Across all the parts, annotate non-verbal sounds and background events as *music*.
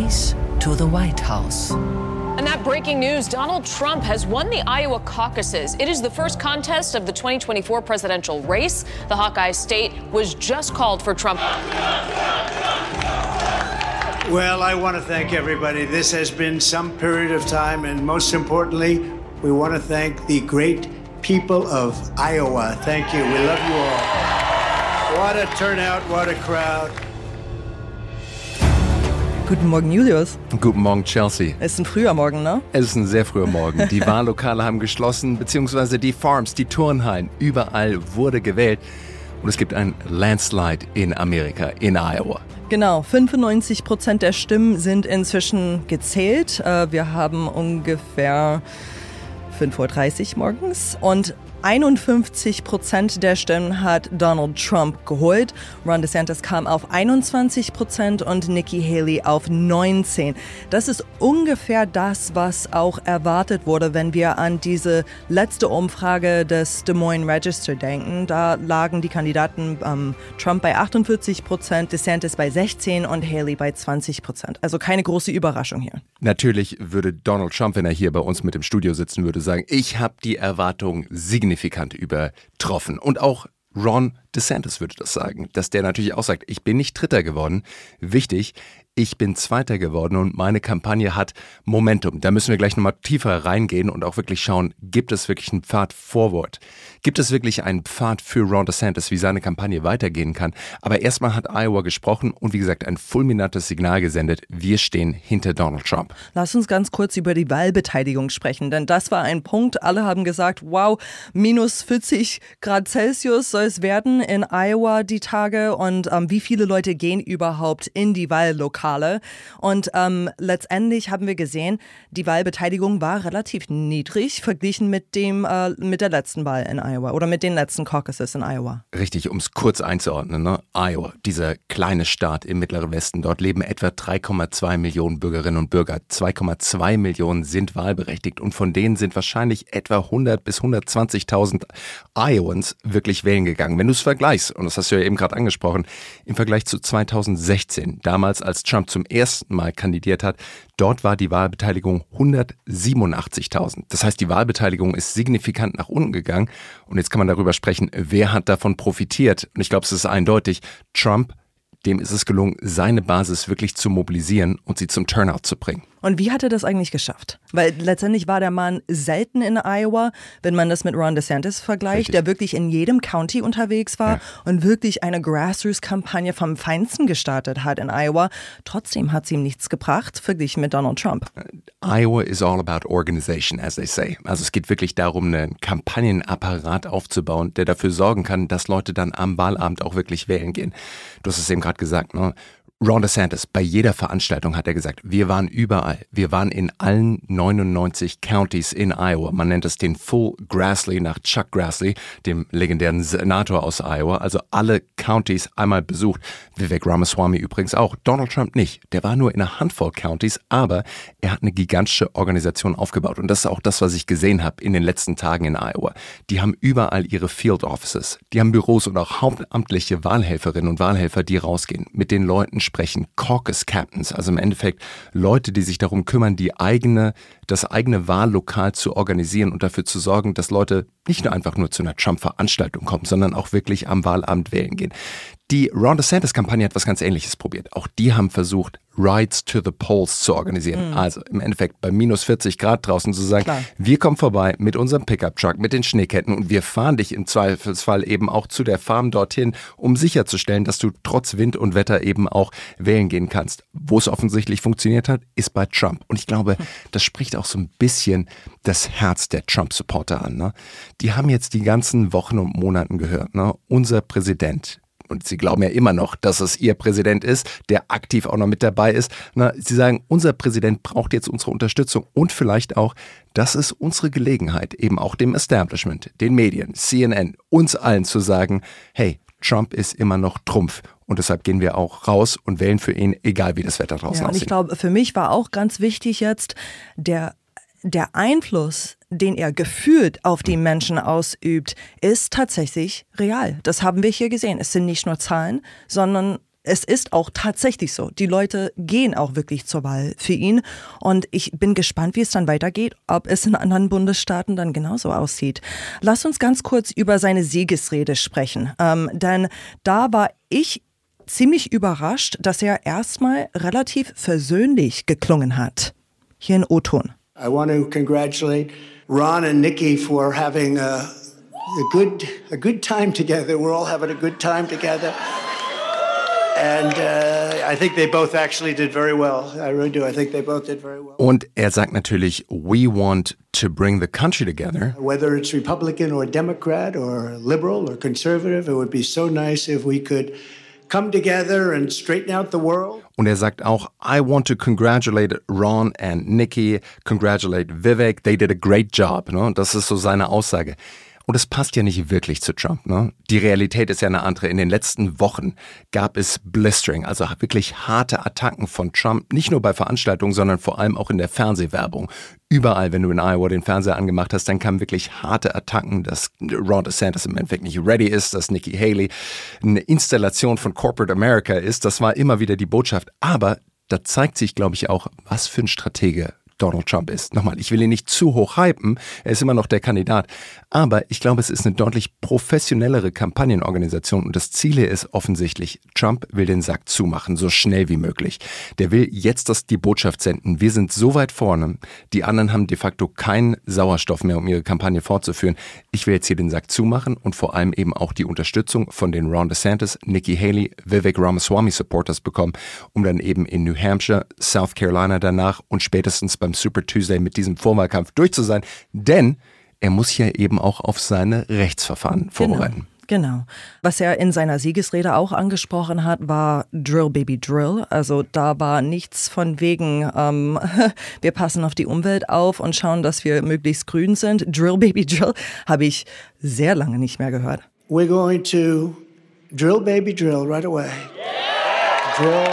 race to the White House. And that breaking news Donald Trump has won the Iowa caucuses. It is the first contest of the 2024 presidential race. The Hawkeye state was just called for Trump. Well, I want to thank everybody. This has been some period of time, and most importantly, we want to thank the great people of Iowa. Thank you. We love you all. What a turnout, what a crowd. Guten Morgen, Julius. Guten Morgen, Chelsea. Es ist ein früher Morgen, ne? Es ist ein sehr früher Morgen. Die *laughs* Wahllokale haben geschlossen, beziehungsweise die Farms, die Turnhallen. Überall wurde gewählt. Und es gibt ein Landslide in Amerika, in Iowa. Genau, 95 Prozent der Stimmen sind inzwischen gezählt. Äh, wir haben ungefähr 5.30 Uhr morgens und 51 Prozent der Stimmen hat Donald Trump geholt. Ron DeSantis kam auf 21 Prozent und Nikki Haley auf 19. Das ist ungefähr das, was auch erwartet wurde, wenn wir an diese letzte Umfrage des Des Moines Register denken. Da lagen die Kandidaten ähm, Trump bei 48 Prozent, DeSantis bei 16 und Haley bei 20 Prozent. Also keine große Überraschung hier. Natürlich würde Donald Trump, wenn er hier bei uns mit im Studio sitzen würde, sagen, ich habe die Erwartung signifikant signifikant übertroffen. Und auch Ron DeSantis würde das sagen, dass der natürlich auch sagt, ich bin nicht Dritter geworden. Wichtig, ich bin Zweiter geworden und meine Kampagne hat Momentum. Da müssen wir gleich nochmal tiefer reingehen und auch wirklich schauen, gibt es wirklich einen Pfad forward? Gibt es wirklich einen Pfad für Ron DeSantis, wie seine Kampagne weitergehen kann? Aber erstmal hat Iowa gesprochen und wie gesagt ein fulminantes Signal gesendet. Wir stehen hinter Donald Trump. Lass uns ganz kurz über die Wahlbeteiligung sprechen, denn das war ein Punkt. Alle haben gesagt, wow, minus 40 Grad Celsius soll es werden in Iowa die Tage und ähm, wie viele Leute gehen überhaupt in die Wahllokale? Und ähm, letztendlich haben wir gesehen, die Wahlbeteiligung war relativ niedrig verglichen mit dem äh, mit der letzten Wahl in Iowa. Iowa oder mit den letzten Caucuses in Iowa. Richtig, um es kurz einzuordnen. Ne? Iowa, dieser kleine Staat im Mittleren Westen, dort leben etwa 3,2 Millionen Bürgerinnen und Bürger. 2,2 Millionen sind wahlberechtigt und von denen sind wahrscheinlich etwa 100 bis 120.000 Iowans wirklich wählen gegangen. Wenn du es vergleichst, und das hast du ja eben gerade angesprochen, im Vergleich zu 2016, damals als Trump zum ersten Mal kandidiert hat, dort war die Wahlbeteiligung 187.000. Das heißt, die Wahlbeteiligung ist signifikant nach unten gegangen und jetzt kann man darüber sprechen, wer hat davon profitiert. Und ich glaube, es ist eindeutig, Trump, dem ist es gelungen, seine Basis wirklich zu mobilisieren und sie zum Turnout zu bringen. Und wie hat er das eigentlich geschafft? Weil letztendlich war der Mann selten in Iowa, wenn man das mit Ron DeSantis vergleicht, Richtig. der wirklich in jedem County unterwegs war ja. und wirklich eine Grassroots-Kampagne vom Feinsten gestartet hat in Iowa. Trotzdem hat sie ihm nichts gebracht, verglichen mit Donald Trump. Iowa is all about organization, as they say. Also es geht wirklich darum, einen Kampagnenapparat aufzubauen, der dafür sorgen kann, dass Leute dann am Wahlabend auch wirklich wählen gehen. Du hast es eben gerade gesagt, ne? Ron DeSantis, bei jeder Veranstaltung hat er gesagt, wir waren überall. Wir waren in allen 99 Counties in Iowa. Man nennt es den Full Grassley nach Chuck Grassley, dem legendären Senator aus Iowa. Also alle Counties einmal besucht. Vivek Ramaswamy übrigens auch. Donald Trump nicht. Der war nur in einer Handvoll Counties, aber er hat eine gigantische Organisation aufgebaut. Und das ist auch das, was ich gesehen habe in den letzten Tagen in Iowa. Die haben überall ihre Field Offices. Die haben Büros und auch hauptamtliche Wahlhelferinnen und Wahlhelfer, die rausgehen, mit den Leuten sprechen, Caucus Captains, also im Endeffekt Leute, die sich darum kümmern, die eigene, das eigene Wahllokal zu organisieren und dafür zu sorgen, dass Leute nicht nur einfach nur zu einer Trump-Veranstaltung kommen, sondern auch wirklich am Wahlabend wählen gehen. Die Ron DeSantis-Kampagne hat was ganz Ähnliches probiert. Auch die haben versucht, Rides to the Polls zu organisieren. Mhm. Also im Endeffekt bei minus 40 Grad draußen zu sagen, Klar. wir kommen vorbei mit unserem Pickup-Truck, mit den Schneeketten und wir fahren dich im Zweifelsfall eben auch zu der Farm dorthin, um sicherzustellen, dass du trotz Wind und Wetter eben auch wählen gehen kannst. Wo es offensichtlich funktioniert hat, ist bei Trump. Und ich glaube, *laughs* das spricht auch so ein bisschen das Herz der Trump-Supporter an. Ne? Die haben jetzt die ganzen Wochen und Monaten gehört. Ne? Unser Präsident, und sie glauben ja immer noch, dass es ihr Präsident ist, der aktiv auch noch mit dabei ist. Na, sie sagen, unser Präsident braucht jetzt unsere Unterstützung und vielleicht auch, das ist unsere Gelegenheit, eben auch dem Establishment, den Medien, CNN, uns allen zu sagen, hey, Trump ist immer noch Trumpf. Und deshalb gehen wir auch raus und wählen für ihn, egal wie das Wetter draußen ja, aussieht. Und ich glaube, für mich war auch ganz wichtig jetzt der der Einfluss, den er gefühlt auf die Menschen ausübt, ist tatsächlich real. Das haben wir hier gesehen. Es sind nicht nur Zahlen, sondern es ist auch tatsächlich so. Die Leute gehen auch wirklich zur Wahl für ihn. Und ich bin gespannt, wie es dann weitergeht, ob es in anderen Bundesstaaten dann genauso aussieht. Lass uns ganz kurz über seine Siegesrede sprechen. Ähm, denn da war ich ziemlich überrascht, dass er erstmal relativ versöhnlich geklungen hat. Hier in O-Ton. I want to congratulate Ron and Nikki for having a, a good a good time together. We're all having a good time together. And uh, I think they both actually did very well. I really do. I think they both did very well. Und er sagt natürlich, we want to bring the country together. Whether it's Republican or Democrat or liberal or conservative, it would be so nice if we could come together and straighten out the world. Und er sagt auch, I want to congratulate Ron and Nikki, congratulate Vivek, they did a great job. Ne? Das ist so seine Aussage. Und es passt ja nicht wirklich zu Trump. Ne? Die Realität ist ja eine andere. In den letzten Wochen gab es Blistering, also wirklich harte Attacken von Trump, nicht nur bei Veranstaltungen, sondern vor allem auch in der Fernsehwerbung. Überall, wenn du in Iowa den Fernseher angemacht hast, dann kamen wirklich harte Attacken, dass Ron DeSantis im Endeffekt nicht ready ist, dass Nikki Haley eine Installation von Corporate America ist. Das war immer wieder die Botschaft. Aber da zeigt sich, glaube ich, auch, was für ein Stratege Donald Trump ist. Nochmal, ich will ihn nicht zu hoch hypen, er ist immer noch der Kandidat, aber ich glaube, es ist eine deutlich professionellere Kampagnenorganisation und das Ziel hier ist offensichtlich, Trump will den Sack zumachen, so schnell wie möglich. Der will jetzt das, die Botschaft senden, wir sind so weit vorne, die anderen haben de facto keinen Sauerstoff mehr, um ihre Kampagne fortzuführen. Ich will jetzt hier den Sack zumachen und vor allem eben auch die Unterstützung von den Ron DeSantis, Nikki Haley, Vivek Ramaswamy Supporters bekommen, um dann eben in New Hampshire, South Carolina danach und spätestens beim Super Tuesday mit diesem Vorwahlkampf durch zu sein, denn er muss ja eben auch auf seine Rechtsverfahren vorbereiten. Genau. Genau. Was er in seiner Siegesrede auch angesprochen hat, war Drill Baby Drill. Also da war nichts von wegen, ähm, *laughs* wir passen auf die Umwelt auf und schauen, dass wir möglichst grün sind. Drill Baby Drill habe ich sehr lange nicht mehr gehört. We're going to drill baby drill right away. Drill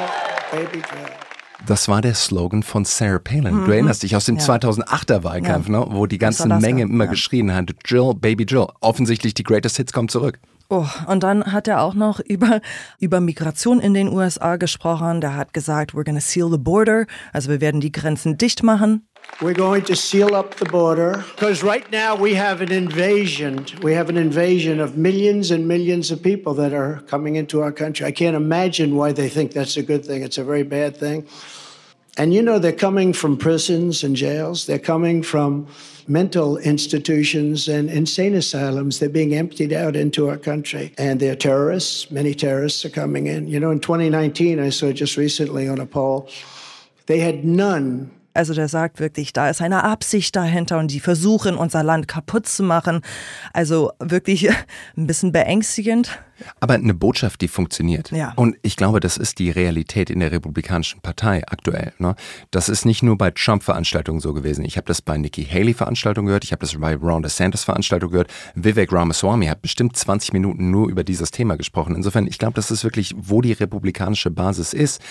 baby drill. Das war der Slogan von Sarah Palin. Du erinnerst dich aus dem Ja. 2008er Wahlkampf, Ja. ne, wo die ganze Menge immer Ja. geschrien hat, Drill, Baby Drill. Offensichtlich die Greatest Hits kommen zurück. Oh, und dann hat er auch noch *laughs* über, über Migration in den USA gesprochen. Der hat gesagt, we're gonna seal the border. Also wir werden die Grenzen dicht machen. We're going to seal up the border because right now we have an invasion. We have an invasion of millions and millions of people that are coming into our country. I can't imagine why they think that's a good thing. It's a very bad thing. And you know, they're coming from prisons and jails. They're coming from mental institutions and insane asylums. They're being emptied out into our country. And they're terrorists. Many terrorists are coming in. You know, in 2019, I saw just recently on a poll, they had none Also der sagt wirklich, da ist eine Absicht dahinter und die versuchen, unser Land kaputt zu machen. Also wirklich *laughs* ein bisschen beängstigend. Aber eine Botschaft, die funktioniert. Ja. Und ich glaube, das ist die Realität in der Republikanischen Partei aktuell. Ne? Das ist nicht nur bei Trump-Veranstaltungen so gewesen. Ich habe das bei Nikki Haley-Veranstaltungen gehört, ich habe das bei Ron DeSantis-Veranstaltungen gehört. Vivek Ramaswamy hat bestimmt 20 Minuten nur über dieses Thema gesprochen. Insofern, ich glaube, das ist wirklich, wo die republikanische Basis ist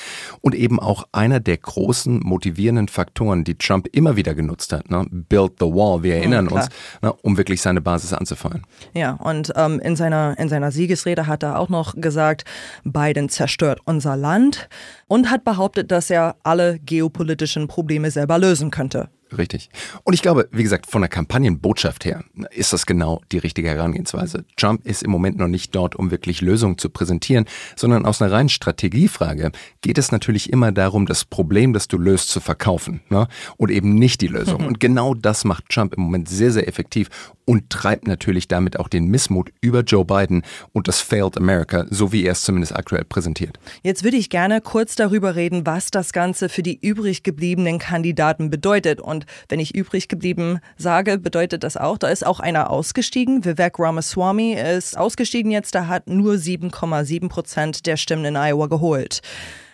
und eben auch einer der großen motivierenden Faktoren, die Trump immer wieder genutzt hat. Ne? Build the wall, wir erinnern klar. uns, ne? um wirklich seine Basis anzufeuern. Ja, und ähm, in, seiner, in seiner Siegesrede hat er auch noch gesagt, Biden zerstört unser Land und hat behauptet, dass er alle geopolitischen Probleme selber lösen könnte. Richtig. Und ich glaube, wie gesagt, von der Kampagnenbotschaft her ist das genau die richtige Herangehensweise. Trump ist im Moment noch nicht dort, um wirklich Lösungen zu präsentieren, sondern aus einer reinen Strategiefrage geht es natürlich immer darum, das Problem, das du löst, zu verkaufen ne? und eben nicht die Lösung. *laughs* Und genau das macht Trump im Moment sehr, sehr effektiv und treibt natürlich damit auch den Missmut über Joe Biden und das Failed America, so wie er es zumindest aktuell präsentiert. Jetzt würde ich gerne kurz darüber reden, was das Ganze für die übrig gebliebenen Kandidaten bedeutet. Und wenn ich übrig geblieben sage, bedeutet das auch, da ist auch einer ausgestiegen. Vivek Ramaswamy ist ausgestiegen jetzt, der hat nur 7,7 Prozent der Stimmen in Iowa geholt.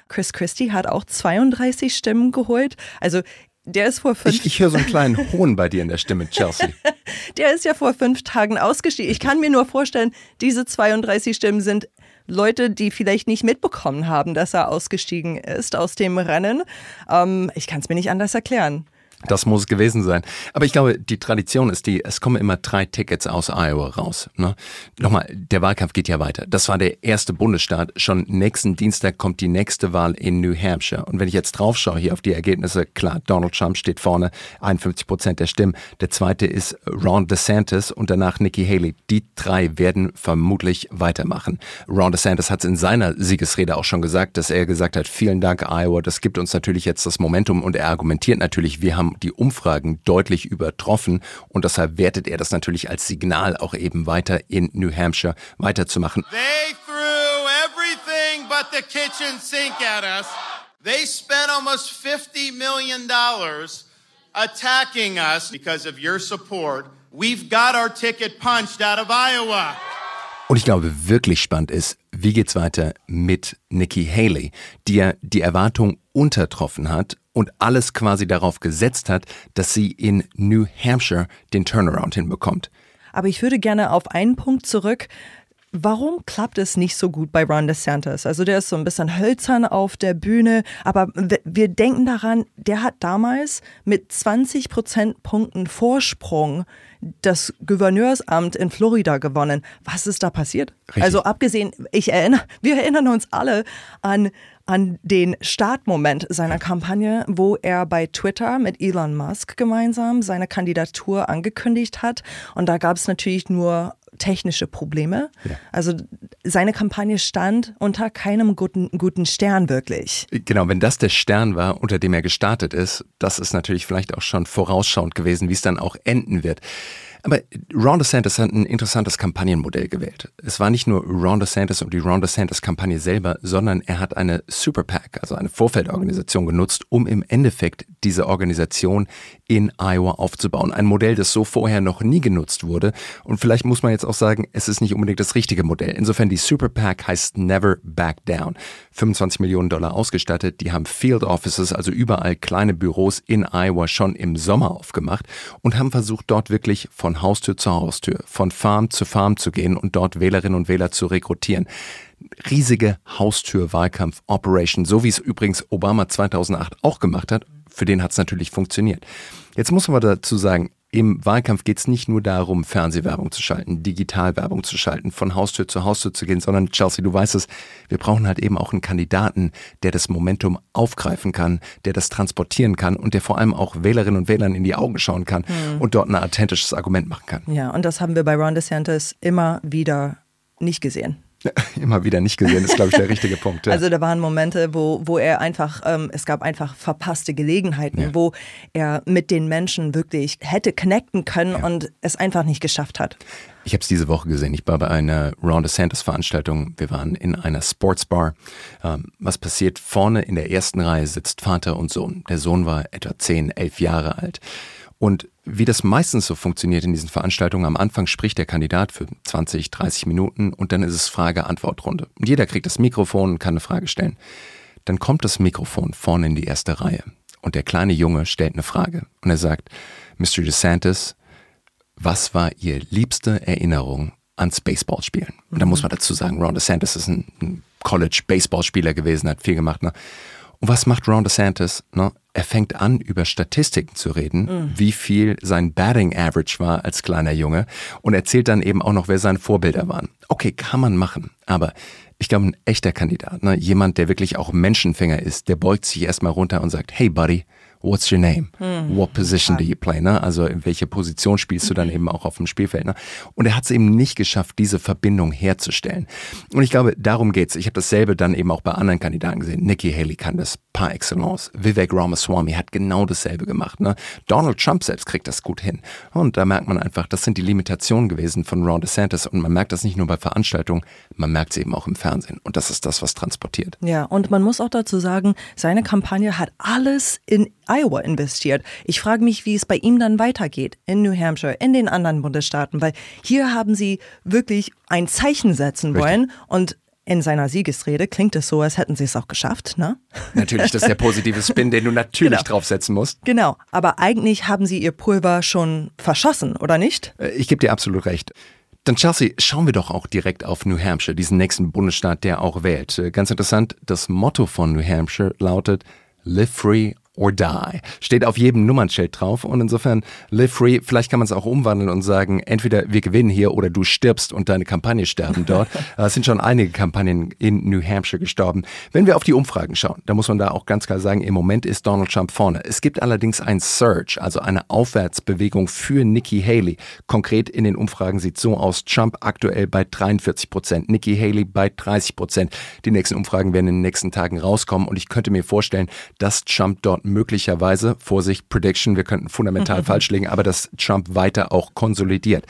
Chris Christie hat auch 32 Stimmen geholt. Also der ist vor fünf Ich, ich höre so einen kleinen Hohn bei dir in der Stimme, Chelsea. *laughs* Der ist ja vor fünf Tagen ausgestiegen. Ich kann mir nur vorstellen, diese 32 Stimmen sind Leute, die vielleicht nicht mitbekommen haben, dass er ausgestiegen ist aus dem Rennen. Ähm, ich kann es mir nicht anders erklären. Das muss es gewesen sein. Aber ich glaube, die Tradition ist die, es kommen immer drei Tickets aus Iowa raus. Ne? Nochmal, der Wahlkampf geht ja weiter. Das war der erste Bundesstaat. Schon nächsten Dienstag kommt die nächste Wahl in New Hampshire. Und wenn ich jetzt drauf schaue hier auf die Ergebnisse, klar, Donald Trump steht vorne, 51 Prozent der Stimmen. Der zweite ist Ron DeSantis und danach Nikki Haley. Die drei werden vermutlich weitermachen. Ron DeSantis hat es in seiner Siegesrede auch schon gesagt, dass er gesagt hat, vielen Dank Iowa, das gibt uns natürlich jetzt das Momentum und er argumentiert natürlich, wir haben die Umfragen deutlich übertroffen und deshalb wertet er das natürlich als Signal auch eben weiter in New Hampshire weiterzumachen. They threw everything but the kitchen sink at us. They spent almost 50 million dollars attacking us because of your support. We've got our ticket punched out of Iowa. Und ich glaube, wirklich spannend ist, wie geht's weiter mit Nikki Haley, die ja die Erwartung untertroffen hat und alles quasi darauf gesetzt hat, dass sie in New Hampshire den Turnaround hinbekommt. Aber ich würde gerne auf einen Punkt zurück. Warum klappt es nicht so gut bei Ron DeSantis? Also der ist so ein bisschen hölzern auf der Bühne, aber wir denken daran, der hat damals mit 20 Prozentpunkten Vorsprung das Gouverneursamt in Florida gewonnen. Was ist da passiert? Richtig. Also abgesehen, ich erinnere, wir erinnern uns alle an an den Startmoment seiner Kampagne, wo er bei Twitter mit Elon Musk gemeinsam seine Kandidatur angekündigt hat. Und da gab es natürlich nur technische Probleme. Ja. Also seine Kampagne stand unter keinem guten, guten Stern wirklich. Genau, wenn das der Stern war, unter dem er gestartet ist, das ist natürlich vielleicht auch schon vorausschauend gewesen, wie es dann auch enden wird. Aber Ron DeSantis hat ein interessantes Kampagnenmodell gewählt. Es war nicht nur Ron DeSantis und die Ron DeSantis-Kampagne selber, sondern er hat eine Super PAC, also eine Vorfeldorganisation genutzt, um im Endeffekt diese Organisation in Iowa aufzubauen. Ein Modell, das so vorher noch nie genutzt wurde. Und vielleicht muss man jetzt auch sagen, es ist nicht unbedingt das richtige Modell. Insofern die Super PAC heißt Never Back Down. 25 Millionen Dollar ausgestattet. Die haben Field Offices, also überall kleine Büros in Iowa schon im Sommer aufgemacht und haben versucht, dort wirklich von von Haustür zu Haustür, von Farm zu Farm zu gehen und dort Wählerinnen und Wähler zu rekrutieren. Riesige Haustür-Wahlkampf-Operation, so wie es übrigens Obama 2008 auch gemacht hat. Für den hat es natürlich funktioniert. Jetzt muss man dazu sagen, im Wahlkampf geht es nicht nur darum, Fernsehwerbung zu schalten, Digitalwerbung zu schalten, von Haustür zu Haustür zu gehen, sondern Chelsea, du weißt es, wir brauchen halt eben auch einen Kandidaten, der das Momentum aufgreifen kann, der das transportieren kann und der vor allem auch Wählerinnen und Wählern in die Augen schauen kann mhm. und dort ein authentisches Argument machen kann. Ja, und das haben wir bei Ron DeSantis immer wieder nicht gesehen. *laughs* Immer wieder nicht gesehen, ist, glaube ich, der richtige Punkt. Ja. Also da waren Momente, wo, wo er einfach, ähm, es gab einfach verpasste Gelegenheiten, ja. wo er mit den Menschen wirklich hätte connecten können ja. und es einfach nicht geschafft hat. Ich habe es diese Woche gesehen. Ich war bei einer Ron DeSantis Veranstaltung. Wir waren in einer Sportsbar. Ähm, was passiert? Vorne in der ersten Reihe sitzt Vater und Sohn. Der Sohn war etwa 10, 11 Jahre alt. Und wie das meistens so funktioniert in diesen Veranstaltungen, am Anfang spricht der Kandidat für 20, 30 Minuten und dann ist es Frage-Antwort-Runde. Und jeder kriegt das Mikrofon und kann eine Frage stellen. Dann kommt das Mikrofon vorne in die erste Reihe und der kleine Junge stellt eine Frage und er sagt, Mr. DeSantis, was war Ihr liebste Erinnerung ans Baseballspielen? Und da muss man dazu sagen, Ron DeSantis ist ein College-Baseballspieler gewesen, hat viel gemacht. Ne? Und was macht Ron DeSantis? Ne? Er fängt an, über Statistiken zu reden, mhm. wie viel sein Batting Average war als kleiner Junge und erzählt dann eben auch noch, wer seine Vorbilder waren. Okay, kann man machen, aber ich glaube, ein echter Kandidat, ne? jemand, der wirklich auch Menschenfänger ist, der beugt sich erstmal runter und sagt, hey Buddy, what's your name? Hm. What position do you play? Ne? Also in welche Position spielst du dann eben auch auf dem Spielfeld? Ne? Und er hat es eben nicht geschafft, diese Verbindung herzustellen. Und ich glaube, darum geht's. Ich habe dasselbe dann eben auch bei anderen Kandidaten gesehen. Nikki Haley kann das par excellence. Vivek Ramaswamy hat genau dasselbe gemacht. Ne? Donald Trump selbst kriegt das gut hin. Und da merkt man einfach, das sind die Limitationen gewesen von Ron DeSantis. Und man merkt das nicht nur bei Veranstaltungen, man merkt es eben auch im Fernsehen. Und das ist das, was transportiert. Ja, und man muss auch dazu sagen, seine Kampagne hat alles in Iowa investiert. Ich frage mich, wie es bei ihm dann weitergeht in New Hampshire, in den anderen Bundesstaaten, weil hier haben sie wirklich ein Zeichen setzen wollen Richtig. und in seiner Siegesrede klingt es so, als hätten sie es auch geschafft, ne? Natürlich, das ist der positive Spin, den du natürlich genau. draufsetzen musst. Genau, aber eigentlich haben sie ihr Pulver schon verschossen, oder nicht? Äh, ich gebe dir absolut recht. Dann Chelsea, schauen wir doch auch direkt auf New Hampshire, diesen nächsten Bundesstaat, der auch wählt. Äh, ganz interessant, das Motto von New Hampshire lautet Live free or die. Steht auf jedem Nummernschild drauf und insofern live free. Vielleicht kann man es auch umwandeln und sagen, entweder wir gewinnen hier oder du stirbst und deine Kampagne sterben dort. *laughs* es sind schon einige Kampagnen in New Hampshire gestorben. Wenn wir auf die Umfragen schauen, da muss man da auch ganz klar sagen, im Moment ist Donald Trump vorne. Es gibt allerdings ein Surge, also eine Aufwärtsbewegung für Nikki Haley. Konkret in den Umfragen sieht so aus, Trump aktuell bei 43 Prozent, Nikki Haley bei 30 Prozent. Die nächsten Umfragen werden in den nächsten Tagen rauskommen und ich könnte mir vorstellen, dass Trump dort möglicherweise, Vorsicht, Prediction, wir könnten fundamental falsch liegen, aber dass Trump weiter auch konsolidiert.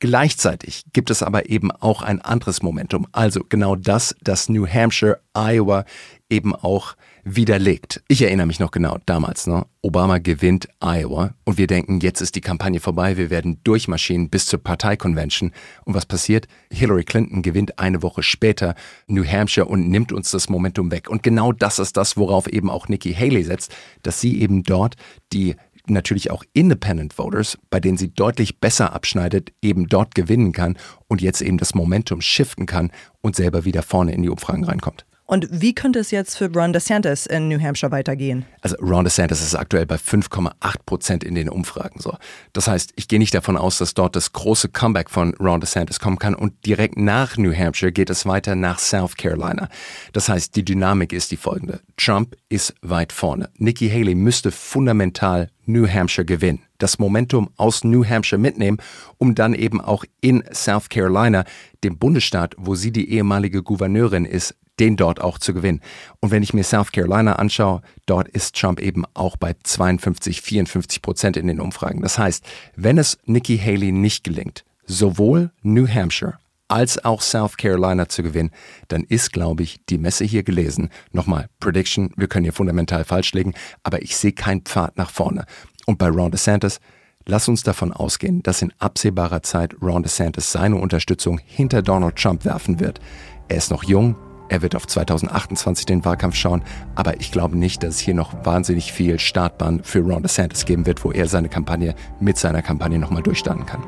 Gleichzeitig gibt es aber eben auch ein anderes Momentum. Also genau das, das New Hampshire, Iowa eben auch widerlegt. Ich erinnere mich noch genau damals, ne? Obama gewinnt Iowa und wir denken, jetzt ist die Kampagne vorbei, wir werden durchmarschieren bis zur Parteikonvention. Und was passiert? Hillary Clinton gewinnt eine Woche später New Hampshire und nimmt uns das Momentum weg. Und genau das ist das, worauf eben auch Nikki Haley setzt, dass sie eben dort die natürlich auch Independent Voters, bei denen sie deutlich besser abschneidet, eben dort gewinnen kann und jetzt eben das Momentum shiften kann und selber wieder vorne in die Umfragen reinkommt. Und wie könnte es jetzt für Ron DeSantis in New Hampshire weitergehen? Also Ron DeSantis ist aktuell bei 5,8 Prozent in den Umfragen. So. Das heißt, ich gehe nicht davon aus, dass dort das große Comeback von Ron DeSantis kommen kann und direkt nach New Hampshire geht es weiter nach South Carolina. Das heißt, die Dynamik ist die folgende. Trump ist weit vorne. Nikki Haley müsste fundamental New Hampshire gewinnen. Das Momentum aus New Hampshire mitnehmen, um dann eben auch in South Carolina, dem Bundesstaat, wo sie die ehemalige Gouverneurin ist, den dort auch zu gewinnen. Und wenn ich mir South Carolina anschaue, dort ist Trump eben auch bei 52, 54 Prozent in den Umfragen. Das heißt, wenn es Nikki Haley nicht gelingt, sowohl New Hampshire als auch South Carolina zu gewinnen, dann ist, glaube ich, die Messe hier gelesen. Nochmal, Prediction, wir können hier fundamental falsch liegen, aber ich sehe keinen Pfad nach vorne. Und bei Ron DeSantis, lass uns davon ausgehen, dass in absehbarer Zeit Ron DeSantis seine Unterstützung hinter Donald Trump werfen wird. Er ist noch jung, er wird auf 2028 den Wahlkampf schauen, aber ich glaube nicht, dass es hier noch wahnsinnig viel Startbahn für Ron DeSantis geben wird, wo er seine Kampagne mit seiner Kampagne nochmal durchstarten kann.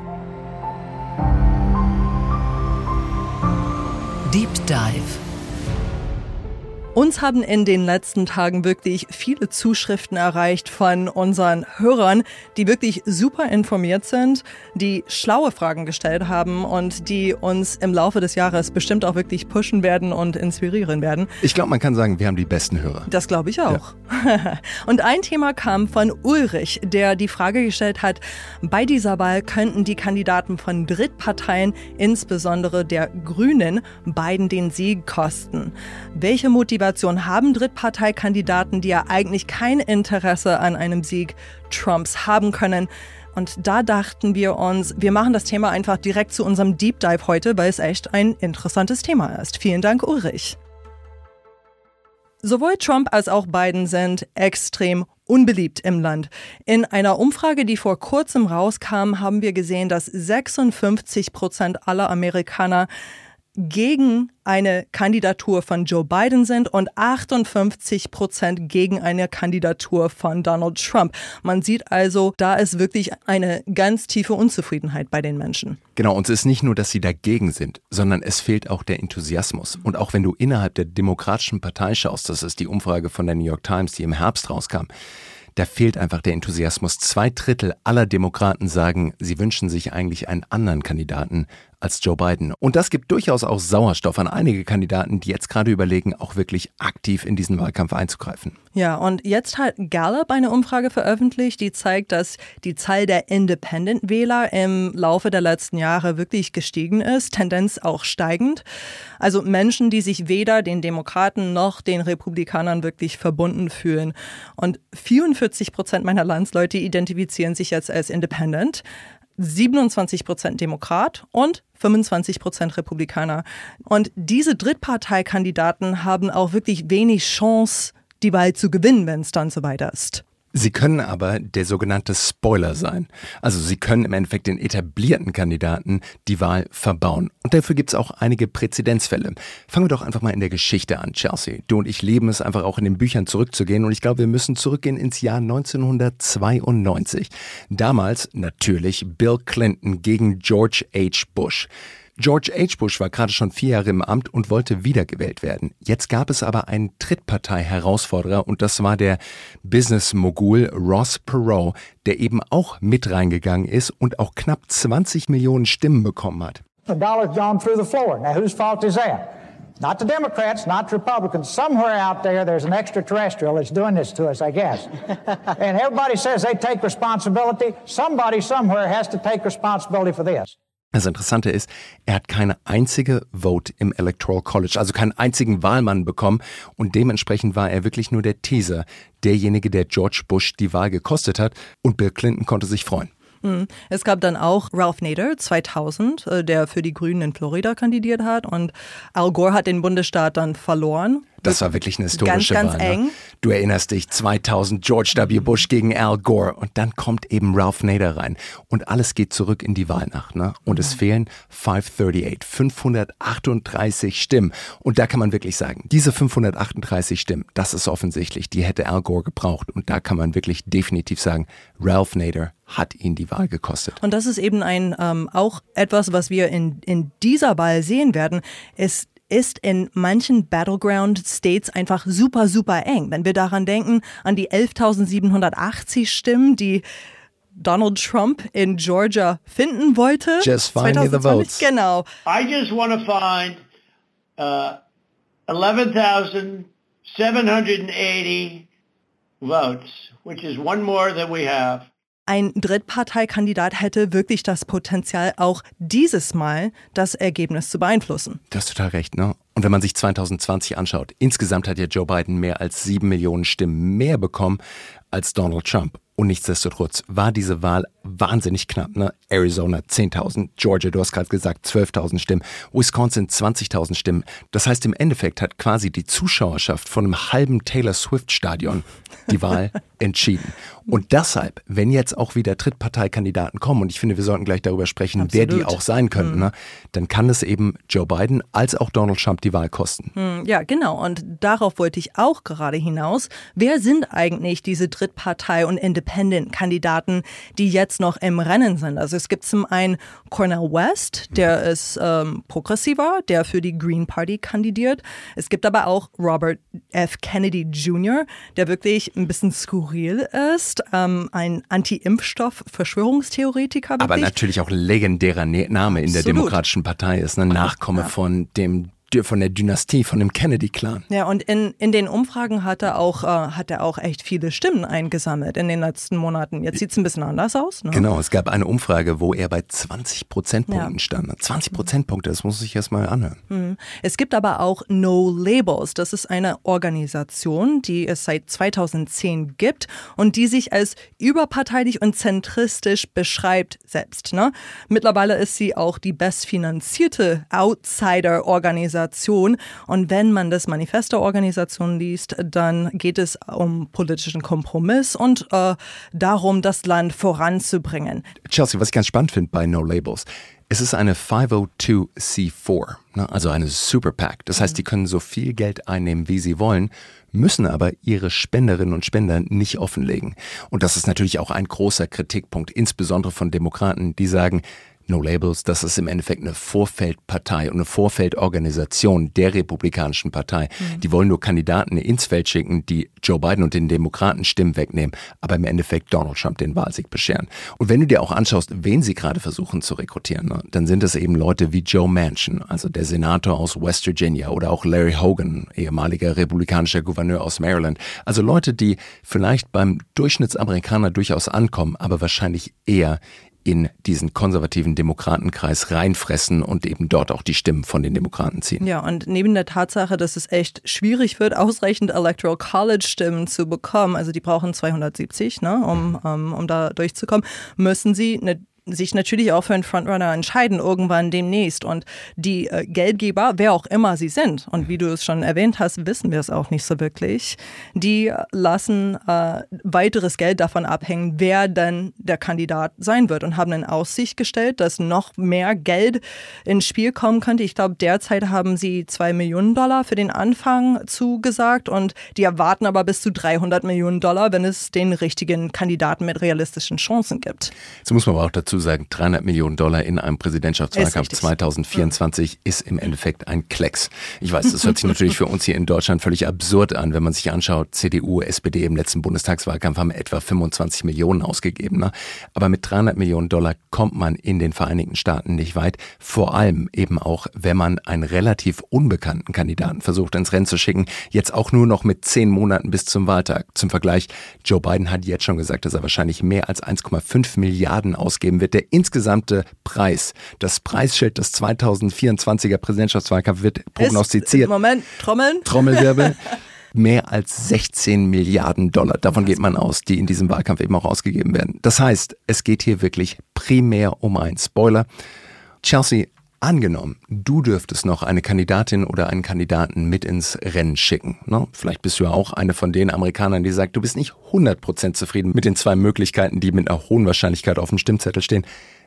Deep Dive uns haben in den letzten Tagen wirklich viele Zuschriften erreicht von unseren Hörern, die wirklich super informiert sind, die schlaue Fragen gestellt haben und die uns im Laufe des Jahres bestimmt auch wirklich pushen werden und inspirieren werden. Ich glaube, man kann sagen, wir haben die besten Hörer. Das glaube ich auch. Ja. *laughs* und ein Thema kam von Ulrich, der die Frage gestellt hat, bei dieser Wahl könnten die Kandidaten von Drittparteien, insbesondere der Grünen, beiden den Sieg kosten. Welche Motivation Motivation haben Drittparteikandidaten, die ja eigentlich kein Interesse an einem Sieg Trumps haben können. Und da dachten wir uns, wir machen das Thema einfach direkt zu unserem Deep Dive heute, weil es echt ein interessantes Thema ist. Vielen Dank, Ulrich. Sowohl Trump als auch Biden sind extrem unbeliebt im Land. In einer Umfrage, die vor kurzem rauskam, haben wir gesehen, dass 56 Prozent aller Amerikaner gegen eine Kandidatur von Joe Biden sind und 58 Prozent gegen eine Kandidatur von Donald Trump. Man sieht also, da ist wirklich eine ganz tiefe Unzufriedenheit bei den Menschen. Genau, und es ist nicht nur, dass sie dagegen sind, sondern es fehlt auch der Enthusiasmus. Und auch wenn du innerhalb der Demokratischen Partei schaust, das ist die Umfrage von der New York Times, die im Herbst rauskam, da fehlt einfach der Enthusiasmus. Zwei Drittel aller Demokraten sagen, sie wünschen sich eigentlich einen anderen Kandidaten als Joe Biden. Und das gibt durchaus auch Sauerstoff an einige Kandidaten, die jetzt gerade überlegen, auch wirklich aktiv in diesen Wahlkampf einzugreifen. Ja, und jetzt hat Gallup eine Umfrage veröffentlicht, die zeigt, dass die Zahl der Independent-Wähler im Laufe der letzten Jahre wirklich gestiegen ist, Tendenz auch steigend. Also Menschen, die sich weder den Demokraten noch den Republikanern wirklich verbunden fühlen. Und 44 Prozent meiner Landsleute identifizieren sich jetzt als Independent. 27 Prozent Demokrat und 25 Prozent Republikaner. Und diese Drittparteikandidaten haben auch wirklich wenig Chance, die Wahl zu gewinnen, wenn es dann so weiter ist. Sie können aber der sogenannte Spoiler sein. Also Sie können im Endeffekt den etablierten Kandidaten die Wahl verbauen. Und dafür gibt es auch einige Präzedenzfälle. Fangen wir doch einfach mal in der Geschichte an, Chelsea. Du und ich lieben es einfach auch in den Büchern zurückzugehen. Und ich glaube, wir müssen zurückgehen ins Jahr 1992. Damals natürlich Bill Clinton gegen George H. Bush. George H. Bush war gerade schon vier Jahre im Amt und wollte wiedergewählt werden. Jetzt gab es aber einen Drittpartei-Herausforderer und das war der Business-Mogul Ross Perot, der eben auch mit reingegangen ist und auch knapp 20 Millionen Stimmen bekommen hat. The dollar's gone through the floor. Now, whose fault is that? Not the Democrats, not the Republicans. Somewhere out there, there's an extraterrestrial that's doing this to us, I guess. and everybody says they take responsibility. Somebody somewhere has to take responsibility for this. Das Interessante ist, er hat keine einzige Vote im Electoral College, also keinen einzigen Wahlmann bekommen und dementsprechend war er wirklich nur der Teaser, derjenige, der George Bush die Wahl gekostet hat und Bill Clinton konnte sich freuen. Hm. Es gab dann auch Ralph Nader 2000, äh, der für die Grünen in Florida kandidiert hat und Al Gore hat den Bundesstaat dann verloren. Das war wirklich eine historische ganz, ganz Wahl. Ne? eng. Du erinnerst dich, 2000 George W. Bush gegen Al Gore und dann kommt eben Ralph Nader rein und alles geht zurück in die Wahlnacht. Ne? Und es fehlen 538, 538 Stimmen. Und da kann man wirklich sagen, diese 538 Stimmen, das ist offensichtlich, die hätte Al Gore gebraucht. Und da kann man wirklich definitiv sagen, Ralph Nader hat ihn die Wahl gekostet. Und das ist eben ein ähm, auch etwas, was wir in, in dieser Wahl sehen werden. Es ist in manchen Battleground States einfach super, super eng. Wenn wir daran denken, an die 11.780 Stimmen, die Donald Trump in Georgia finden wollte. Just find me the 2020. votes. Genau. I just want to find uh, 11,780 votes, which is one more than we have. Ein Drittparteikandidat hätte wirklich das Potenzial, auch dieses Mal das Ergebnis zu beeinflussen. Du hast total recht, ne? Und wenn man sich 2020 anschaut, insgesamt hat ja Joe Biden mehr als sieben Millionen Stimmen mehr bekommen als Donald Trump. Und nichtsdestotrotz war diese Wahl wahnsinnig knapp. Ne? Arizona 10.000, Georgia, du hast gerade gesagt, 12.000 Stimmen, Wisconsin 20.000 Stimmen. Das heißt, im Endeffekt hat quasi die Zuschauerschaft von einem halben Taylor Swift-Stadion die Wahl *laughs* entschieden. Und deshalb, wenn jetzt auch wieder Drittparteikandidaten kommen, und ich finde, wir sollten gleich darüber sprechen, wer die Absolut. auch sein könnten, ne? dann kann es eben Joe Biden als auch Donald Trump die Wahl kosten. Hm, Ja, genau. Und darauf wollte ich auch gerade hinaus. Wer sind eigentlich diese Drittpartei- und Independent-Kandidaten, die jetzt noch im Rennen sind? Also es gibt zum einen Cornel West, der ist ähm, progressiver, der für die Green Party kandidiert. Es gibt aber auch Robert F. Kennedy Jr., der wirklich ein bisschen skurril ist, ähm, ein Anti-Impfstoff-Verschwörungstheoretiker. Aber wirklich. natürlich auch legendärer Ne- Name in der Absolut. Demokratischen Partei ist, ein Nachkomme von dem von der Dynastie, von dem Kennedy-Clan. Ja, und in, in den Umfragen hat er, auch, äh, hat er auch echt viele Stimmen eingesammelt in den letzten Monaten. Jetzt sieht es ein bisschen anders aus. Ne? Genau, es gab eine Umfrage, wo er bei 20 Prozentpunkten Ja. stand. 20 Prozentpunkte, das muss ich erst mal anhören. Es gibt aber auch No Labels. Das ist eine Organisation, die es seit 2010 gibt und die sich als überparteilich und zentristisch beschreibt selbst. Ne? Mittlerweile ist sie auch die bestfinanzierte Outsider-Organisation. Und wenn man das Manifest der Organisation liest, dann geht es um politischen Kompromiss und äh, darum, das Land voranzubringen. Chelsea, was ich ganz spannend finde bei No Labels, es ist eine 502c4, ne, also eine Super PAC. Das heißt, die können so viel Geld einnehmen, wie sie wollen, müssen aber ihre Spenderinnen und Spender nicht offenlegen. Und das ist natürlich auch ein großer Kritikpunkt, insbesondere von Demokraten, die sagen, No Labels, das ist im Endeffekt eine Vorfeldpartei und eine Vorfeldorganisation der Republikanischen Partei. Die wollen nur Kandidaten ins Feld schicken, die Joe Biden und den Demokraten Stimmen wegnehmen, aber im Endeffekt Donald Trump den Wahlsieg bescheren. Und wenn du dir auch anschaust, wen sie gerade versuchen zu rekrutieren, ne, dann sind es eben Leute wie Joe Manchin, also der Senator aus West Virginia oder auch Larry Hogan, ehemaliger republikanischer Gouverneur aus Maryland. Also Leute, die vielleicht beim Durchschnittsamerikaner durchaus ankommen, aber wahrscheinlich eher in diesen konservativen Demokratenkreis reinfressen und eben dort auch die Stimmen von den Demokraten ziehen. Ja, und neben der Tatsache, dass es echt schwierig wird, ausreichend Electoral College Stimmen zu bekommen, also die brauchen 270, ne, um, um, um da durchzukommen, müssen sie eine sich natürlich auch für einen Frontrunner entscheiden, irgendwann demnächst. Und die äh, Geldgeber, wer auch immer sie sind, und wie du es schon erwähnt hast, wissen wir es auch nicht so wirklich, die lassen äh, weiteres Geld davon abhängen, wer dann der Kandidat sein wird und haben in Aussicht gestellt, dass noch mehr Geld ins Spiel kommen könnte. Ich glaube, derzeit haben sie zwei Millionen Dollar für den Anfang zugesagt und die erwarten aber bis zu 300 Millionen Dollar, wenn es den richtigen Kandidaten mit realistischen Chancen gibt. Jetzt muss man aber auch dazu dazu sagen, 300 Millionen Dollar in einem Präsidentschaftswahlkampf 2024 ist im Endeffekt ein Klecks. Ich weiß, das hört sich *laughs* natürlich für uns hier in Deutschland völlig absurd an, wenn man sich anschaut, CDU, SPD im letzten Bundestagswahlkampf haben etwa 25 Millionen ausgegeben. Ne? Aber mit 300 Millionen Dollar kommt man in den Vereinigten Staaten nicht weit. Vor allem eben auch, wenn man einen relativ unbekannten Kandidaten versucht ins Rennen zu schicken. Jetzt auch nur noch mit zehn Monaten bis zum Wahltag. Zum Vergleich, Joe Biden hat jetzt schon gesagt, dass er wahrscheinlich mehr als 1,5 Milliarden ausgeben wird. Der insgesamte Preis, das Preisschild des 2024er Präsidentschaftswahlkampf wird prognostiziert. Ist, Moment, Trommeln. Trommelwirbel. *laughs* mehr als 16 Milliarden Dollar. Davon geht man aus, die in diesem Wahlkampf eben auch ausgegeben werden. Das heißt, es geht hier wirklich primär um einen Spoiler. Chelsea, angenommen, du dürftest noch eine Kandidatin oder einen Kandidaten mit ins Rennen schicken. Ne? Vielleicht bist du ja auch eine von den Amerikanern, die sagt, du bist nicht 100% zufrieden mit den zwei Möglichkeiten, die mit einer hohen Wahrscheinlichkeit auf dem Stimmzettel stehen.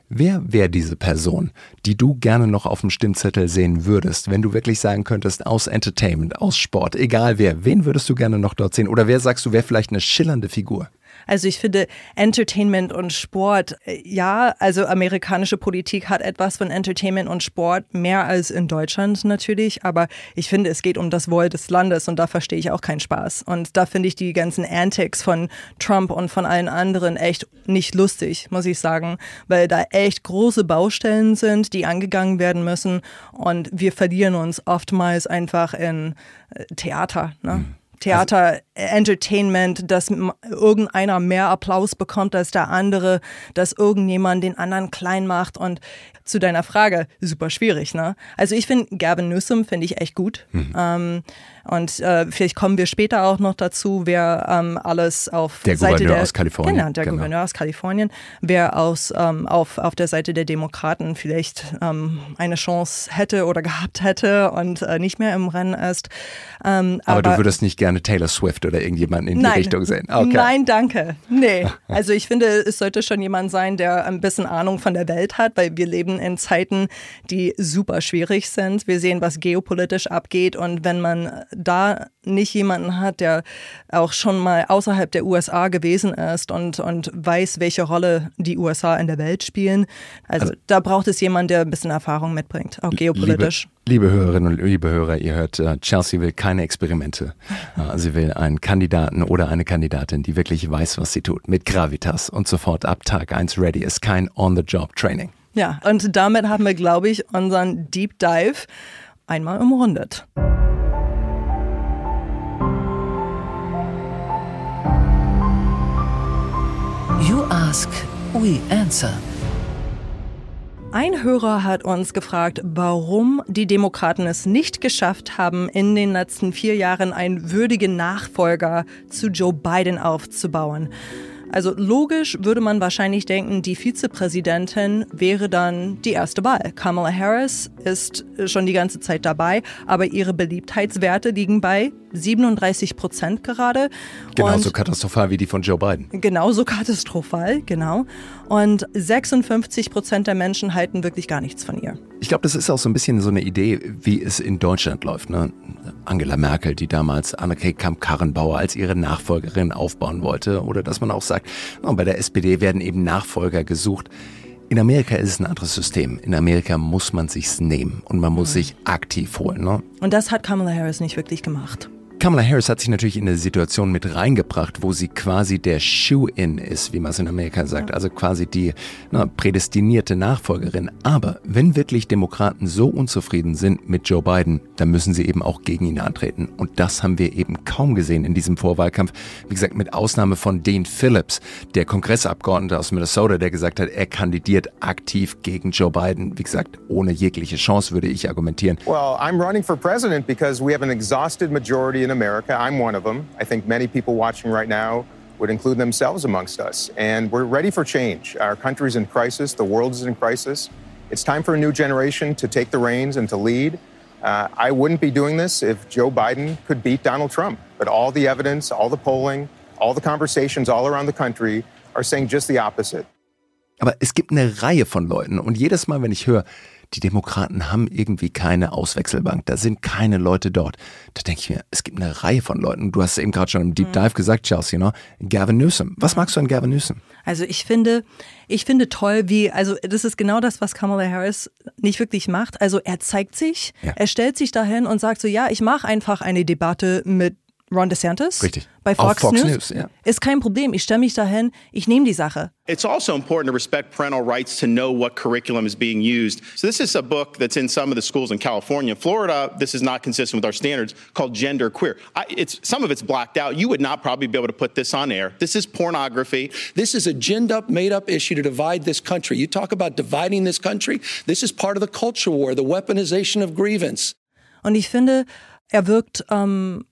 Wer wäre diese Person, die du gerne noch auf dem Stimmzettel sehen würdest, wenn du wirklich sagen könntest, aus Entertainment, aus Sport, egal wer, wen würdest du gerne noch dort sehen? Oder wer sagst du, wäre vielleicht eine schillernde Figur? Also ich finde Entertainment und Sport, äh, ja, also amerikanische Politik hat etwas von Entertainment und Sport mehr als in Deutschland natürlich, aber ich finde, es geht um das Wohl des Landes und da verstehe ich auch keinen Spaß. Und da finde ich die ganzen Antics von Trump und von allen anderen echt nicht lustig, muss ich sagen, weil da echt große Baustellen sind, die angegangen werden müssen und wir verlieren uns oftmals einfach in äh, Theater. Ne? Mhm. Theater, also, Entertainment, dass irgendeiner mehr Applaus bekommt als der andere, dass irgendjemand den anderen klein macht und zu deiner Frage, super schwierig, ne? Also ich finde Gavin Newsom finde ich echt gut. Mhm. Ähm, und äh, vielleicht kommen wir später auch noch dazu, wer ähm, alles auf der Seite Gouverneur der, aus Kalifornien. Genau, der genau. Gouverneur aus Kalifornien, wer aus, ähm, auf, auf der Seite der Demokraten vielleicht ähm, eine Chance hätte oder gehabt hätte und äh, nicht mehr im Rennen ist. Ähm, aber, aber, du würdest nicht gerne Taylor Swift oder irgendjemanden in nein, die Richtung sehen? Okay. Nein, danke. Nee. Also ich finde, es sollte schon jemand sein, der ein bisschen Ahnung von der Welt hat, weil wir leben in Zeiten, die super schwierig sind. Wir sehen, was geopolitisch abgeht und wenn man da nicht jemanden hat, der auch schon mal außerhalb der USA gewesen ist und, und weiß, welche Rolle die USA in der Welt spielen. Also, also da braucht es jemanden, der ein bisschen Erfahrung mitbringt, auch geopolitisch. Liebe, liebe Hörerinnen und liebe Hörer, ihr hört, uh, Chelsea will keine Experimente. Uh, *laughs* sie will einen Kandidaten oder eine Kandidatin, die wirklich weiß, was sie tut, mit Gravitas und sofort ab Tag 1 ready ist. Kein On-the-Job-Training. Ja, und damit haben wir, glaube ich, unseren Deep Dive einmal umrundet. You ask, we answer. Ein Hörer hat uns gefragt, warum die Demokraten es nicht geschafft haben, in den letzten vier Jahren einen würdigen Nachfolger zu Joe Biden aufzubauen. Also logisch würde man wahrscheinlich denken, die Vizepräsidentin wäre dann die erste Wahl. Kamala Harris ist schon die ganze Zeit dabei, aber ihre Beliebtheitswerte liegen bei 37 Prozent gerade. Genauso katastrophal wie die von Joe Biden. Genauso *laughs* katastrophal, genau. Und 56 Prozent der Menschen halten wirklich gar nichts von ihr. Ich glaube, das ist auch so ein bisschen so eine Idee, wie es in Deutschland läuft. Ne? Angela Merkel, die damals Annegret Kamp-Karrenbauer als ihre Nachfolgerin aufbauen wollte. Oder dass man auch sagt, no, bei der SPD werden eben Nachfolger gesucht. In Amerika ist es ein anderes System. In Amerika muss man sich's nehmen und man muss mhm. sich aktiv holen. Ne? Und das hat Kamala Harris nicht wirklich gemacht. Kamala Harris hat sich natürlich in eine Situation mit reingebracht, wo sie quasi der Shoe-In ist, wie man es in Amerika sagt, also quasi die na, prädestinierte Nachfolgerin. Aber wenn wirklich Demokraten so unzufrieden sind mit Joe Biden, dann müssen sie eben auch gegen ihn antreten. Und das haben wir eben kaum gesehen in diesem Vorwahlkampf. Wie gesagt, mit Ausnahme von Dean Phillips, der Kongressabgeordnete aus Minnesota, der gesagt hat, er kandidiert aktiv gegen Joe Biden. Wie gesagt, ohne jegliche Chance würde ich argumentieren. Well, I'm running for president because we have an exhausted majority in America. I'm one of them. I think many people watching right now would include themselves amongst us. And we're ready for change. Our country's in crisis, the world is in crisis. It's time for a new generation to take the reins and to lead. Uh, I wouldn't be doing this if Joe Biden could beat Donald Trump. But all the evidence, all the polling, all the conversations all around the country are saying just the opposite. Aber es gibt eine Reihe von Leuten und jedes Mal, wenn ich höre, die Demokraten haben irgendwie keine Auswechselbank. Da sind keine Leute dort. Da denke ich mir, es gibt eine Reihe von Leuten. Du hast es eben gerade schon im Deep Dive gesagt, Chelsea, ne? Gavin Newsom. Was magst du an Gavin Newsom? Also ich finde, ich finde toll, wie, also das ist genau das, was Kamala Harris nicht wirklich macht. Also er zeigt sich, Ja. er stellt sich dahin und sagt so, ja, ich mache einfach eine Debatte mit Ron DeSantis. Richtig. Bei Auf Fox, Fox News. News, ja. Ist kein Problem. Ich stelle mich dahin, ich nehme die Sache. It's also important to respect parental rights to know what curriculum is being used. So this is a book that's in some of the schools in California. Florida, this is not consistent with our standards, called Gender Queer. I, it's some of it's blacked out. You would not probably be able to put this on air. This is pornography. This is a ginned up, made up issue to divide this country. You talk about dividing this country. This is part of the culture war, the weaponization of grievance. Und ich finde, er wirkt, ähm,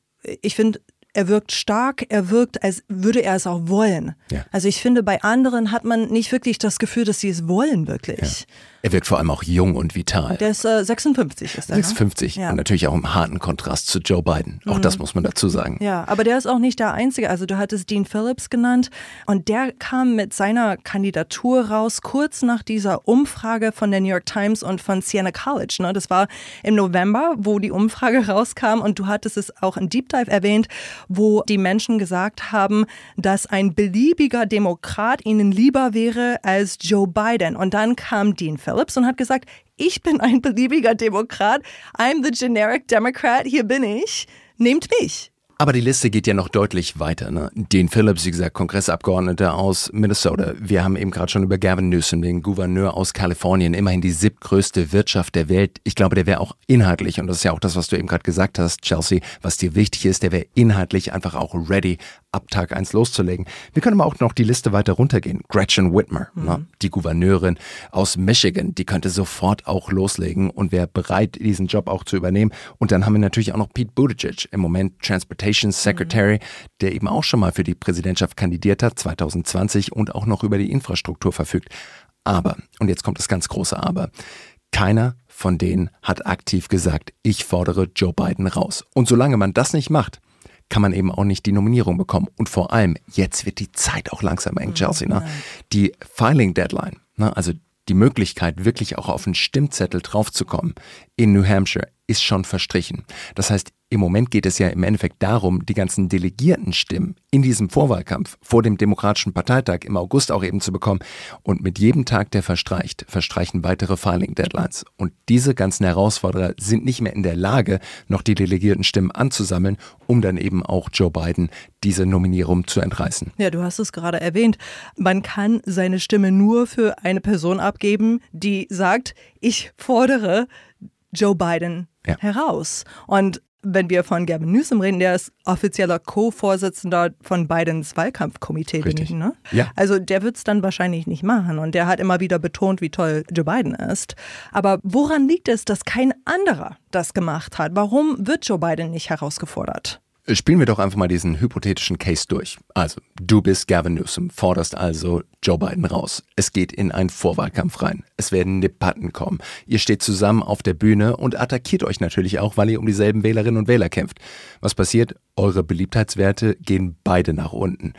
ich finde, er wirkt stark, er wirkt, als würde er es auch wollen. Ja. Also ich finde, bei anderen hat man nicht wirklich das Gefühl, dass sie es wollen, wirklich. Er wirkt vor allem auch jung und vital. Der ist äh, 56, ist er. Ne? 650 Ja. und natürlich auch im harten Kontrast zu Joe Biden. Auch das muss man dazu sagen. Ja, aber der ist auch nicht der Einzige. Also du hattest Dean Phillips genannt und der kam mit seiner Kandidatur raus kurz nach dieser Umfrage von der New York Times und von Siena College. Ne? Das war im November, wo die Umfrage *laughs* rauskam und du hattest es auch in Deep Dive erwähnt, wo die Menschen gesagt haben, dass ein beliebiger Demokrat ihnen lieber wäre als Joe Biden. Und dann kam Dean Phillips und hat gesagt, ich bin ein beliebiger Demokrat, I'm the generic Democrat, hier bin ich, nehmt mich. Aber die Liste geht ja noch deutlich weiter. Ne? Dean Phillips, wie gesagt, Kongressabgeordneter aus Minnesota. Wir haben eben gerade schon über Gavin Newsom, den Gouverneur aus Kalifornien, immerhin die siebtgrößte Wirtschaft der Welt. Ich glaube, der wäre auch inhaltlich, und das ist ja auch das, was du eben gerade gesagt hast, Chelsea, was dir wichtig ist, der wäre inhaltlich einfach auch ready, ab Tag 1 loszulegen. Wir können aber auch noch die Liste weiter runtergehen. Gretchen Whitmer, ne? die Gouverneurin aus Michigan, die könnte sofort auch loslegen und wäre bereit, diesen Job auch zu übernehmen. Und dann haben wir natürlich auch noch Pete Buttigieg, im Moment Transportation Secretary, der eben auch schon mal für die Präsidentschaft kandidiert hat, 2020 und auch noch über die Infrastruktur verfügt. Aber, und jetzt kommt das ganz große Aber, keiner von denen hat aktiv gesagt, ich fordere Joe Biden raus. Und solange man das nicht macht, kann man eben auch nicht die Nominierung bekommen. Und vor allem, jetzt wird die Zeit auch langsam eng, Chelsea. Ne? Die Filing Deadline, ne? also die Möglichkeit, wirklich auch auf einen Stimmzettel draufzukommen in New Hampshire, ist schon verstrichen. Das heißt, im Moment geht es ja im Endeffekt darum, die ganzen Delegiertenstimmen in diesem Vorwahlkampf vor dem Demokratischen Parteitag im August auch eben zu bekommen. Und mit jedem Tag, der verstreicht, verstreichen weitere Filing-Deadlines. Und diese ganzen Herausforderer sind nicht mehr in der Lage, noch die Delegiertenstimmen anzusammeln, um dann eben auch Joe Biden diese Nominierung zu entreißen. Ja, du hast es gerade erwähnt. Man kann seine Stimme nur für eine Person abgeben, die sagt, ich fordere Joe Biden Ja. heraus. Und wenn wir von Gavin Newsom reden, der ist offizieller Co-Vorsitzender von Bidens Wahlkampfkomitee, Richtig. ich, ne? Ja. Also der wird es dann wahrscheinlich nicht machen. Und der hat immer wieder betont, wie toll Joe Biden ist. Aber woran liegt es, dass kein anderer das gemacht hat? Warum wird Joe Biden nicht herausgefordert? Spielen wir doch einfach mal diesen hypothetischen Case durch. Also, du bist Gavin Newsom, forderst also Joe Biden raus. Es geht in einen Vorwahlkampf rein. Es werden Debatten kommen. Ihr steht zusammen auf der Bühne und attackiert euch natürlich auch, weil ihr um dieselben Wählerinnen und Wähler kämpft. Was passiert? Eure Beliebtheitswerte gehen beide nach unten.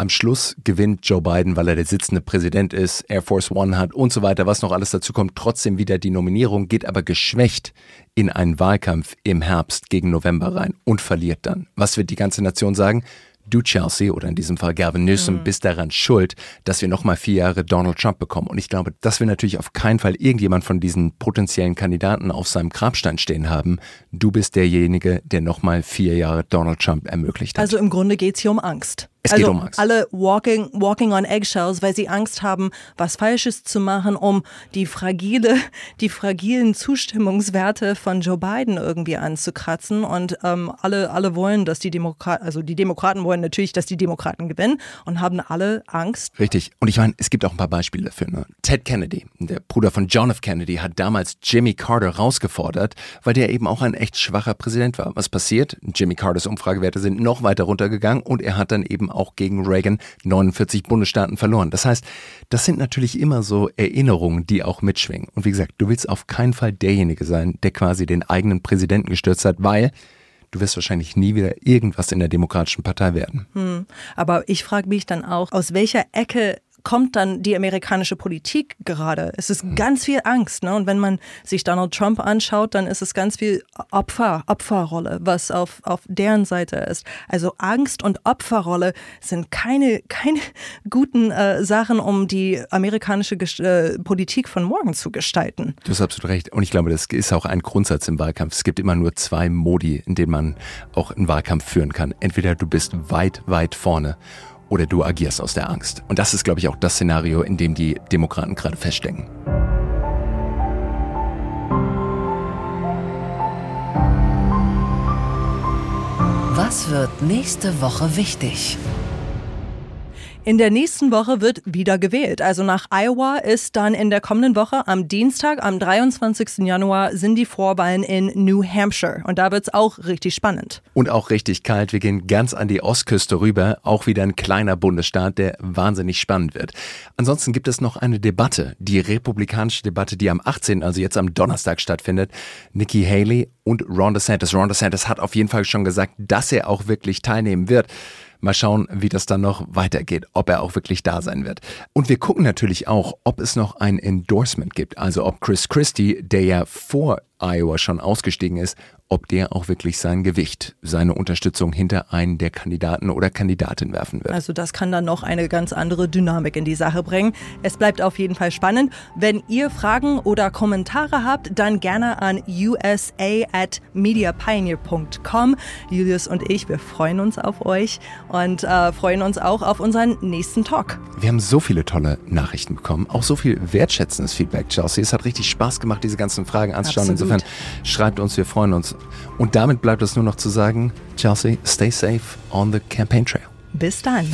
Am Schluss gewinnt Joe Biden, weil er der sitzende Präsident ist, Air Force One hat und so weiter, was noch alles dazu kommt, trotzdem wieder die Nominierung, geht aber geschwächt in einen Wahlkampf im Herbst gegen November rein und verliert dann. Was wird die ganze Nation sagen? Du, Chelsea, oder in diesem Fall Gavin Newsom, bist daran schuld, dass wir nochmal vier Jahre Donald Trump bekommen. Und ich glaube, das will natürlich auf keinen Fall irgendjemand von diesen potenziellen Kandidaten auf seinem Grabstein stehen haben. Du bist derjenige, der nochmal vier Jahre Donald Trump ermöglicht hat. Also im Grunde geht es hier um Angst. Es also geht um Angst. alle walking, walking on eggshells, weil sie Angst haben, was Falsches zu machen, um die fragile, die fragilen Zustimmungswerte von Joe Biden irgendwie anzukratzen. Und ähm, alle, alle wollen, dass die Demokraten, also die Demokraten wollen natürlich, dass die Demokraten gewinnen und haben alle Angst. Richtig. Und ich meine, es gibt auch ein paar Beispiele dafür. Ne? Ted Kennedy, der Bruder von John F. Kennedy, hat damals Jimmy Carter rausgefordert, weil der eben auch ein echt schwacher Präsident war. Was passiert? Jimmy Carters Umfragewerte sind noch weiter runtergegangen und er hat dann eben auch gegen Reagan 49 Bundesstaaten verloren. Das heißt, das sind natürlich immer so Erinnerungen, die auch mitschwingen. Und wie gesagt, du willst auf keinen Fall derjenige sein, der quasi den eigenen Präsidenten gestürzt hat, weil du wirst wahrscheinlich nie wieder irgendwas in der Demokratischen Partei werden. Aber ich frage mich dann auch, aus welcher Ecke kommt dann die amerikanische Politik gerade? Es ist ganz viel Angst. Ne? Und wenn man sich Donald Trump anschaut, dann ist es ganz viel Opfer, Opferrolle, was auf, auf deren Seite ist. Also Angst und Opferrolle sind keine, keine *laughs* guten äh, Sachen, um die amerikanische äh, Politik von morgen zu gestalten. Du hast absolut recht. Und ich glaube, das ist auch ein Grundsatz im Wahlkampf. Es gibt immer nur zwei Modi, in denen man auch einen Wahlkampf führen kann. Entweder du bist weit, weit vorne oder du agierst aus der Angst. Und das ist, glaube ich, auch das Szenario, in dem die Demokraten gerade feststecken. Was wird nächste Woche wichtig? In der nächsten Woche wird wieder gewählt. Also nach Iowa ist dann in der kommenden Woche am Dienstag, am 23. Januar, sind die Vorwahlen in New Hampshire. Und da wird es auch richtig spannend. Und auch richtig kalt. Wir gehen ganz an die Ostküste rüber. Auch wieder ein kleiner Bundesstaat, der wahnsinnig spannend wird. Ansonsten gibt es noch eine Debatte, die republikanische Debatte, die am 18., also jetzt am Donnerstag stattfindet. Nikki Haley und Ron DeSantis. Ron DeSantis hat auf jeden Fall schon gesagt, dass er auch wirklich teilnehmen wird. Mal schauen, wie das dann noch weitergeht, ob er auch wirklich da sein wird. Und wir gucken natürlich auch, ob es noch ein Endorsement gibt, also ob Chris Christie, der ja vor Iowa schon ausgestiegen ist, ob der auch wirklich sein Gewicht, seine Unterstützung hinter einen der Kandidaten oder Kandidatin werfen wird. Also das kann dann noch eine ganz andere Dynamik in die Sache bringen. Es bleibt auf jeden Fall spannend. Wenn ihr Fragen oder Kommentare habt, dann gerne an usa at mediapioneer.com. Julius und ich, wir freuen uns auf euch und äh, freuen uns auch auf unseren nächsten Talk. Wir haben so viele tolle Nachrichten bekommen, auch so viel wertschätzendes Feedback, Chelsea. Es hat richtig Spaß gemacht, diese ganzen Fragen anzuschauen. Absolut. Insofern schreibt uns, wir freuen uns. Und damit bleibt es nur noch zu sagen, Chelsea, stay safe on the campaign trail. Bis dann.